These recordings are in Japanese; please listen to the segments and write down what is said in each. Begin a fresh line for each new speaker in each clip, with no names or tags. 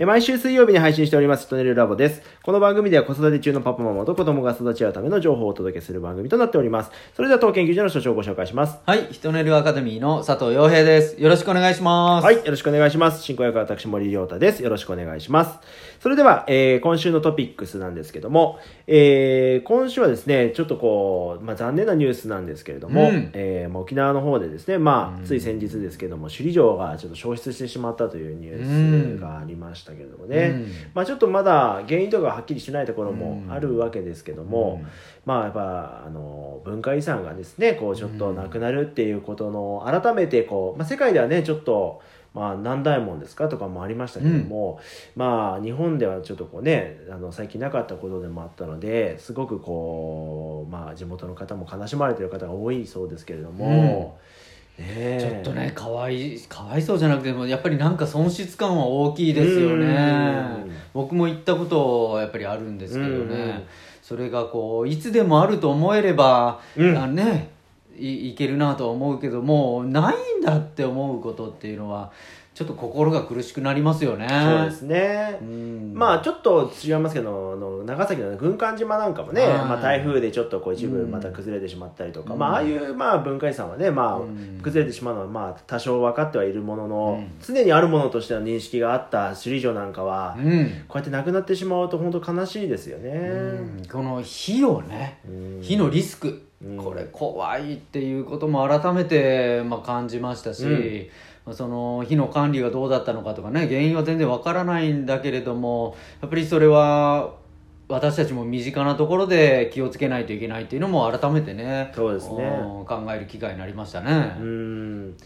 えー毎週水曜日に配信しております、トネルラボです。この番組では子育て中のパパママと子供が育ち合うための情報をお届けする番組となっております。それでは当研究所の所長をご紹介します。
はい、ヒトネルアカデミーの佐藤洋平です。よろしくお願いします。
はい、よろしくお願いします。進行役は私、森亮太です。よろしくお願いします。それでは、えー今週のトピックスなんですけども、えー今週はですね、ちょっとこう、まあ、残念なニュースなんですけれども、
うん。
えーまあ沖縄の方でですね、まあ、つい先日ですけども、首里城がちょっと消失してしまったというニュースがありましたけれどもね、
うん。
まあ、ちょっとまだ原因とかははっきりしないところもあるわけですけども、まあやっぱあの文化遺産がですねこうちょっとなくなるっていうことの改めてこう、まあ、世界ではねちょっと、まあ、何大門ですかとかもありましたけども、まあ日本ではちょっとこうねあの最近なかったことでもあったのですごくこう、まあ、地元の方も悲しまれてる方が多いそうですけれども、ねえ。
ちょっとね、かわい、かわいそうじゃなくても、やっぱりなんか損失感は大きいですよね。
うん。
僕も行ったことやっぱりあるんですけど
うん。
ね。それがこう、いつでもあると思えれば、
うん。
あね、いいけるなとは思うけどもう、ないんだって思うことっていうのは、ちょっと心が苦しくなりますよね。
そうですね。
うん。
まあちょっと違いますけどあの長崎の軍艦島なんかもね、
はい。
まあ、台風でちょっとこう一部
うん
また崩れてしまったりとか、
うん。
まあああいうまあ文化遺産はね、まあ
うん。
崩れてしまうのはまあ多少分かってはいるものの、
うん。
常にあるものとしての認識があった首里城なんかは、
うん。
こうやってなくなってしまうと本当悲しいですよね。
うん。この火をね、
うん。
火のリスク、
うん。
これ怖いっていうことも改めて、まあ、感じましたし、その火の管理がどうだったのかとかね原因は全然わからないんだけれどもやっぱりそれは私たちも身近なところで気をつけないといけないっていうのも改めてね
そうですね
うん考える機会になりましたね。
うん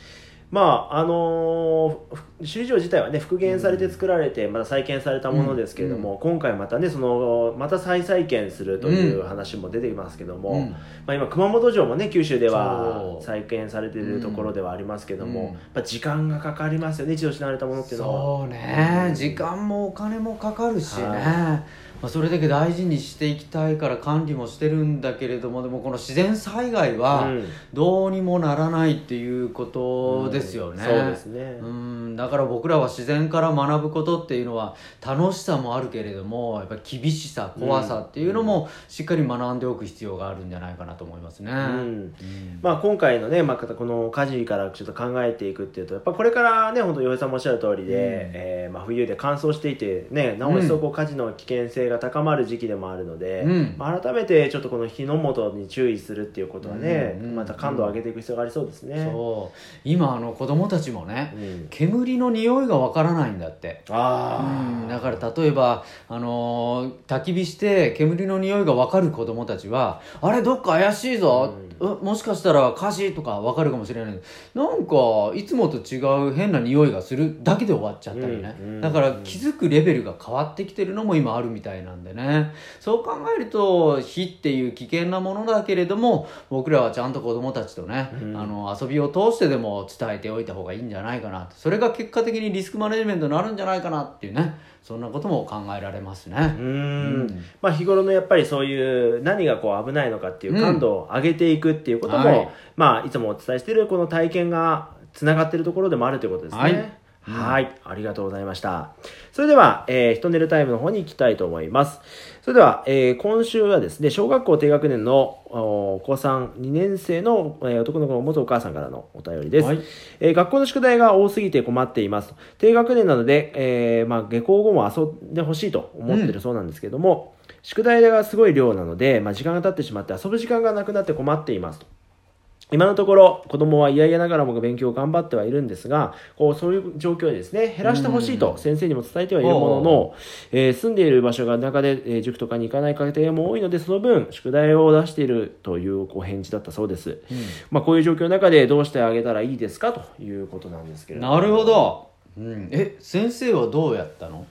まああのーふ首里城自体はね復元されて作られてまた再建されたものですけれども、今回またねそのまた再再建するという話も出てきますけども、
うん。
まあ、今熊本城もね九州では再建されているところではありますけども、
うん。
やっぱ時間がかかりますよね一度失われたものっていうのは。
そうね。時間もお金もかかるしね、
はい
まあ、それだけ大事にしていきたいから管理もしてるんだけれどもでもこの自然災害は
うん。
どうにもならないっていうことですよね、
うん。そうですね。
うん。だから僕らは自然から学ぶことっていうのは楽しさもあるけれどもやっぱり厳しさ怖さっていうのもしっかり学んでおく必要があるんじゃないかなと思いますね、
うん。まあ、今回のね、まあ、この火事からちょっと考えていくっていうとやっぱこれからね本当洋平さんもおっしゃる通りで、えーまあ、冬で乾燥していてねなお一層こう火事の危険性が高まる時期でもあるので、
うん。
まあ、改めてちょっとこの火の元に注意するっていうことはね、
うん
また感度を上げていく必要がありそうですね。
そう。今あの子供たちもね、
うん。
煙の匂いがわからないんだって。
あ
うん。だから例えば、あのー焚き火して煙の匂いが分かる子供たちはあれどっか怪しいぞ、うもしかしたら火事とか分かるかもしれない。なんかいつもと違う変な匂いがするだけで終わっちゃったりね、
うんうん
だから気づくレベルが変わってきてるのも今あるみたいなんでね。そう考えると火っていう危険なものだけれども僕らはちゃんと子供たちとね、
うん。あ
あの遊びを通してでも伝えておいた方がいいんじゃないかなと。それが結果的にリスクマネジメントになるんじゃないかなっていうねそんなことも考えられますね。
ーうん。まあ、日頃のやっぱりそういう何がこう危ないのかっていう感度を上げていくっていうことも、
はい。
まあ、いつもお伝えしているこの体験がつながっているところでもあるということですね。
はい
はい、ありがとうございました。それでは、えー、ヒトネルタイムの方に行きたいと思います。それでは、えー今週はですね、小学校低学年のお高3、2年生の、えー男の子の元お母さんからのお便りです。
はい
えー学校の宿題が多すぎて困っています。低学年なので、えーまあ、下校後も遊んでほしいと思ってるそうなんですけども、宿題がすごい量なので、まあ、時間が経ってしまって遊ぶ時間がなくなって困っていますと。今のところ子供は嫌々ながらも勉強を頑張ってはいるんですがこうそういう状況でですね減らしてほしいと先生にも伝えてはいるものの、えー住んでいる場所が中で、えー塾とかに行かない家庭も多いのでその分宿題を出しているというこう返事だったそうです、まあ、こういう状況の中でどうしてあげたらいいですかということなんですけれども。
なるほど、うん、え先生はどうやったの？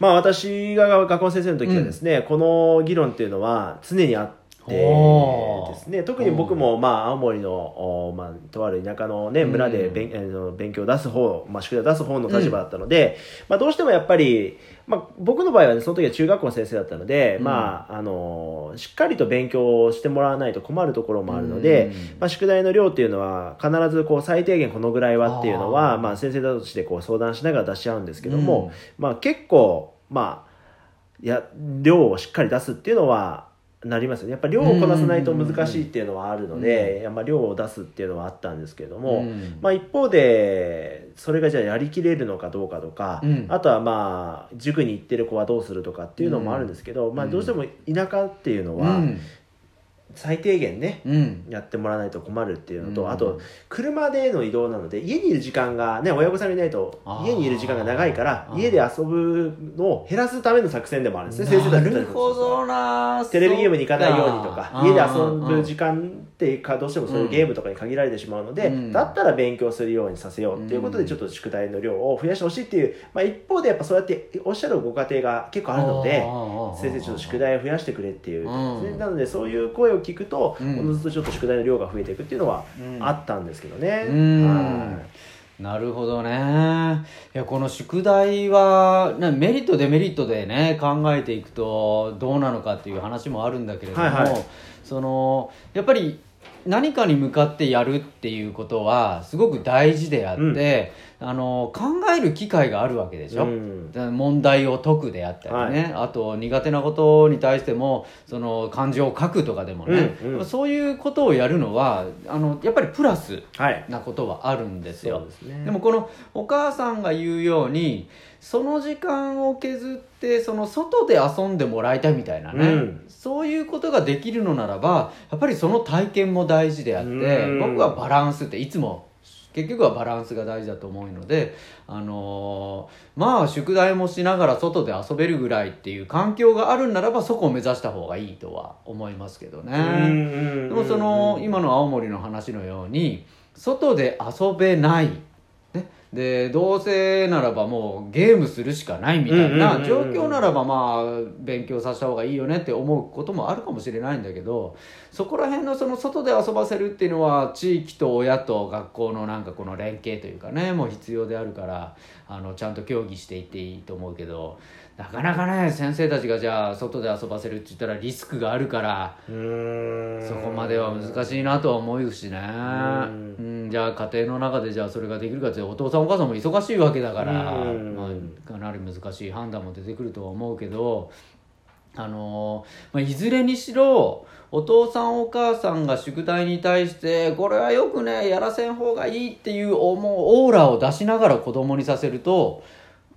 まあ私が学校の先生の時はですね、この議論っていうのは常にあっ
おー。
ですね。特に僕も、まあ、青森の、おまあ、とある田舎の、ね、村で勉,、あの勉強を出す方、まあ、宿題を出す方の立場だったので、まあ、どうしてもやっぱり、まあ、僕の場合は、ね、その時は中学校の先生だったので、
うん。
まあ、あのしっかりと勉強をしてもらわないと困るところもあるので、
うん。
まあ、宿題の量っていうのは必ずこう最低限このぐらいはっていうのはまあ、先生同士でこう相談しながら出し合うんですけども、
うん。
まあ、結構、まあ、や量をしっかり出すっていうのはなりますやっぱ量をこなさないと難しいっていうのはあるので、やっぱ量を出すっていうのはあったんですけども、
うん。
まあ、一方でそれがじゃあやりきれるのかどうかとか、
うん。
あとはまあ塾に行ってる子はどうするとかっていうのもあるんですけど、まあ、どうしても田舎っていうのは
うん
最低限ね、
うん。
やってもらわないと困るっていうのと、
うん。
あと車での移動なので家にいる時間がね親御さんがいないと家にいる時間が長いから家で遊ぶのを減らすための作戦でもあるんですね。先生
な
たち
るほどな
テレビゲームに行かないようにとか家で遊ぶ時
間
間ってかどうしてもそういうゲームとかに限られてしまうので、
うん。
だったら勉強するようにさせようっていうことで
うん。
ちょっと宿題の量を増やしてほしいっていう、まあ、一方でやっぱそうやっておっしゃるご家庭が結構あるので先生ちょっと宿題を増やしてくれっていう、
うん。
なのでそういう声を聞くと、
うん。
おのずとちょっと宿題の量が増えていくっていうのは
うん。
あったんですけどね。
なるほどね。いやこの宿題はねメリットデメリットでね考えていくとどうなのかっていう話もあるんだけれども、
はいはい。
そのやっぱり何かに向かってやるっていうことはすごく大事であって、あの考える機会があるわけでしょ、
うん。
問題を解くであったりね、あと苦手なことに対してもその感情を書くとかでもね、
うんうん。
そういうことをやるのはあのやっぱりプラス
はい。
なことはあるんですよ。
そうですね。
でもこのお母さんが言うようにその時間を削ってその外で遊んでもらいたいみたいなね、
うん。
そういうことができるのならばやっぱりその体験も大事であって
うん。
僕はバランスっていつも結局はバランスが大事だと思うので、あのーまあ宿題もしながら外で遊べるぐらいっていう環境があるんならばそこを目指した方がいいとは思いますけどね。
うん
でもその今の青森の話のように外で遊べない、ね、でどうせならばもうゲームするしかないみたいな状
うん
況ならばまあ勉強させた方がいいよねって思うこともあるかもしれないんだけどそこら辺のその外で遊ばせるっていうのは地域と親と学校のなんかこの連携というかねもう必要であるからあのちゃんと協議していっていいと思うけどなかなかね先生たちがじゃあ外で遊ばせるって言ったらリスクがあるから。
うん。
そこまでは難しいなとは思うしね、
う
うんじゃあ家庭の中でじゃあそれができるかってお父さんお母さんも忙しいわけだから、
うん。
まあ、かなり難しい判断も出てくるとは思うけどあのまあ、いずれにしろお父さんお母さんが宿題に対してこれはよくねやらせん方がいいっていう思うオーラを出しながら子供にさせると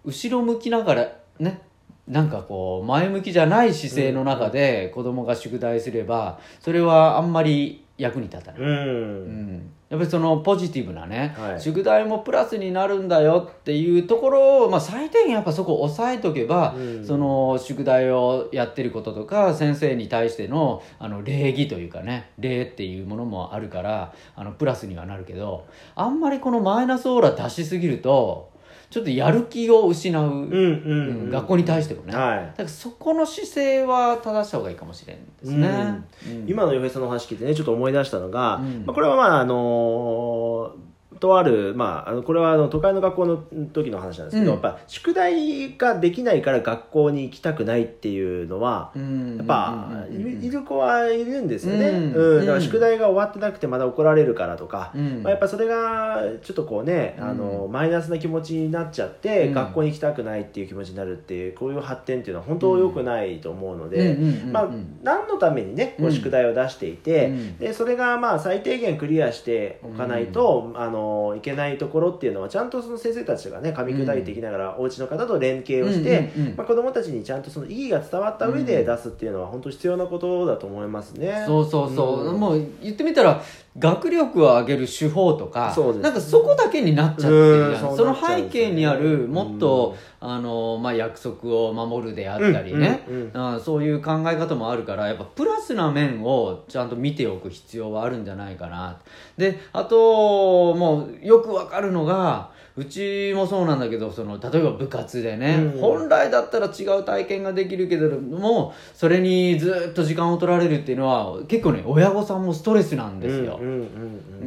後ろ向きながらねなんかこう前向きじゃない姿勢の中で子供が宿題すればそれはあんまり役に立たない、
う
うん。ん、やっぱりそのポジティブなね、
はい。
宿題もプラスになるんだよっていうところを、まあ、最低限やっぱそこを押さえとけば、
うん。
その宿題をやってることとか先生に対してのあの礼儀というかね礼っていうものもあるからあのプラスにはなるけどあんまりこのマイナスオーラ出しすぎるとちょっとやる気を失う、
うん
学校に対してもね、
はい。
だからそこの姿勢は正した方がいいかもしれんですね、うん。
今の洋平さんの話聞いてねちょっと思い出したのが、
うん。
まあ、これはまああのとある、まあ、あのこれはあの都会の学校の時の話なんですけど、
うん。
やっぱ宿題ができないから学校に行きたくないっていうのは、
うん。
やっぱ、いる子はいるんですよね、
うん。
うん。だから
うん。
宿題が終わってなくてまだ怒られるからとか、
うん。
まあ、やっぱそれがちょっとこうね、あのマイナスな気持ちになっちゃって、
うん。
学校に行きたくないっていう気持ちになるっていうこういう発展っていうのは本当良くないと思うので、まあ、何のためにねこ
う
うん宿題を出していて、
うん。
でそれがまあ最低限クリアしておかないと、あのいけないところっていうのはちゃんとその先生たちがね噛み砕いていきながら、お家の方と連携をして、まあ、子どもたちにちゃんとその意義が伝わった上で出すっていうのは本当必要なことだと思いますね。
そうそうそう、
ん。
もう言ってみたら学力を上げる手法とか
そうです
なんかそこだけになっちゃってるじゃん、
うん
その背景にあるもっと、あのまあ、約束を守るであったりね、
うん
そういう考え方もあるからやっぱプラスな面をちゃんと見ておく必要はあるんじゃないかな。であともうよくわかるのがうちもそうなんだけどその例えば部活でね、
うん。
本来だったら違う体験ができるけれどもそれにずっと時間を取られるっていうのは結構ね親御さんもストレスなんですよ、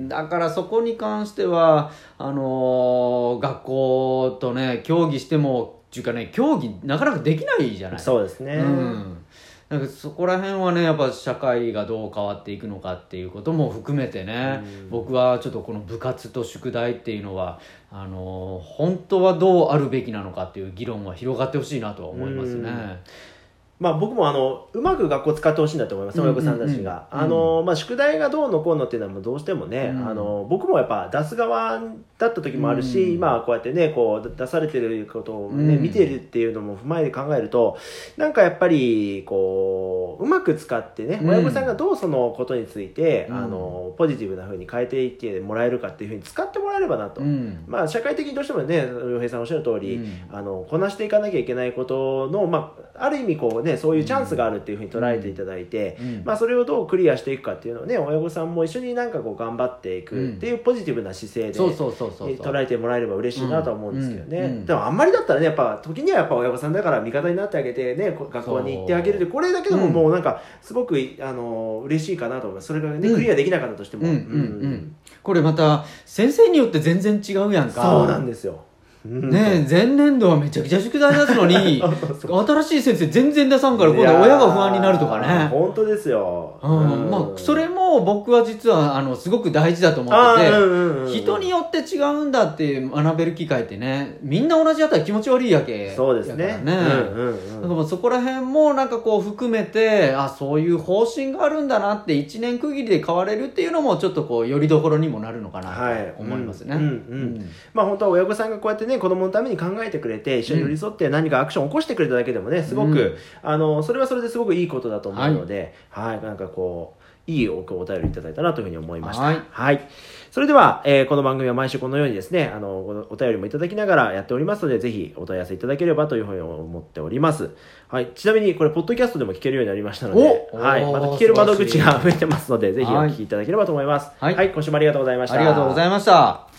だからそこに関してはあのー学校とね協議してもっていうかね協議なかなかできないじゃない。
そうですね、
うん、なんかそこら辺はねやっぱ社会がどう変わっていくのかっていうことも含めてね、
うん。
僕はちょっとこの部活と宿題っていうのはあの本当はどうあるべきなのかっていう議論は広がってほしいなとは思いますね。
まあ、僕もあのうまく学校使ってほしいんだと思います、
うん
親御さんたちが、あのまあ、宿題がどうのこうのっていうのはどうしてもね、
うん
あの僕もやっぱ出す側だった時もあるし、
うん
今こうやってねこう出されてることを、ね
うん。
見てるっていうのも踏まえて考えるとなんかやっぱりこううまく使ってね
うん。
親御さんがどうそのことについて、
うん。
あのポジティブな風に変えていってもらえるかっていうふうに使ってもらえればなと。
うん。
まあ、社会的にどうしてもね洋平さんおっしゃる通り、
うん。
あのこなしていかなきゃいけないことの、まあ、ある意味こう、ね、そういうチャンスがあるっていうふうに捉えていただいて、
うん。
まあ、それをどうクリアしていくかっていうのをね親御さんも一緒になんかこう頑張っていくっていうポジティブな姿勢で、
そうそうそうそうそう。
捉えてもらえれば嬉しいなとは思うんですけどね、でもあんまりだったらねやっぱ時にはやっぱ親御さんだから味方になってあげてねこ学校に行ってあげるってこれだけでも
うん
もうなんかすごくあの嬉しいかなと思います。それがね、
うん。
クリアできなかったとしても、
これまた先生によって全然違うやんか。
そうなんですよ、うん
ねえ前年度はめちゃくちゃ宿題出すのに 新しい先生全然出さんから今度は親が不安になるとかね。
本当ですよ、
うん。まあそれも僕は実はあのすごく大事だと思
あ
ってて、
ーうんうんうん
人によって違うんだって学べる機会ってねみんな同じだったら気持ち悪いやけ。
そうですね。
ね、
うんうんうん。
だからもうそこら辺もなんかこう含めてあそういう方針があるんだなって1年区切りで変われるっていうのもちょっとこうよりどころにもなるのかな
はい
と思いますね、
うんうん。うん。まあ本当は親御さんがこうやってね子供のために考えてくれて一緒に寄り添って何かアクションを起こしてくれただけでもねすごく、
うん
あのそれはそれですごくいいことだと思うので、はいなんかこういいおお便りいただいたなというふうに思いました。
はい
それでは、えーこの番組は毎週このようにですね、あの、おお便りもいただきながらやっておりますので、ぜひお問い合わせいただければというふうに思っております。はい。ちなみに、これ、ポッドキャストでも聞けるようになりましたので、
お
はい。また聞ける窓口が 増えてますので、ぜひお
はい
聞きいただければと思います。
はい
はい。今週もありがとうございました。
ありがとうございました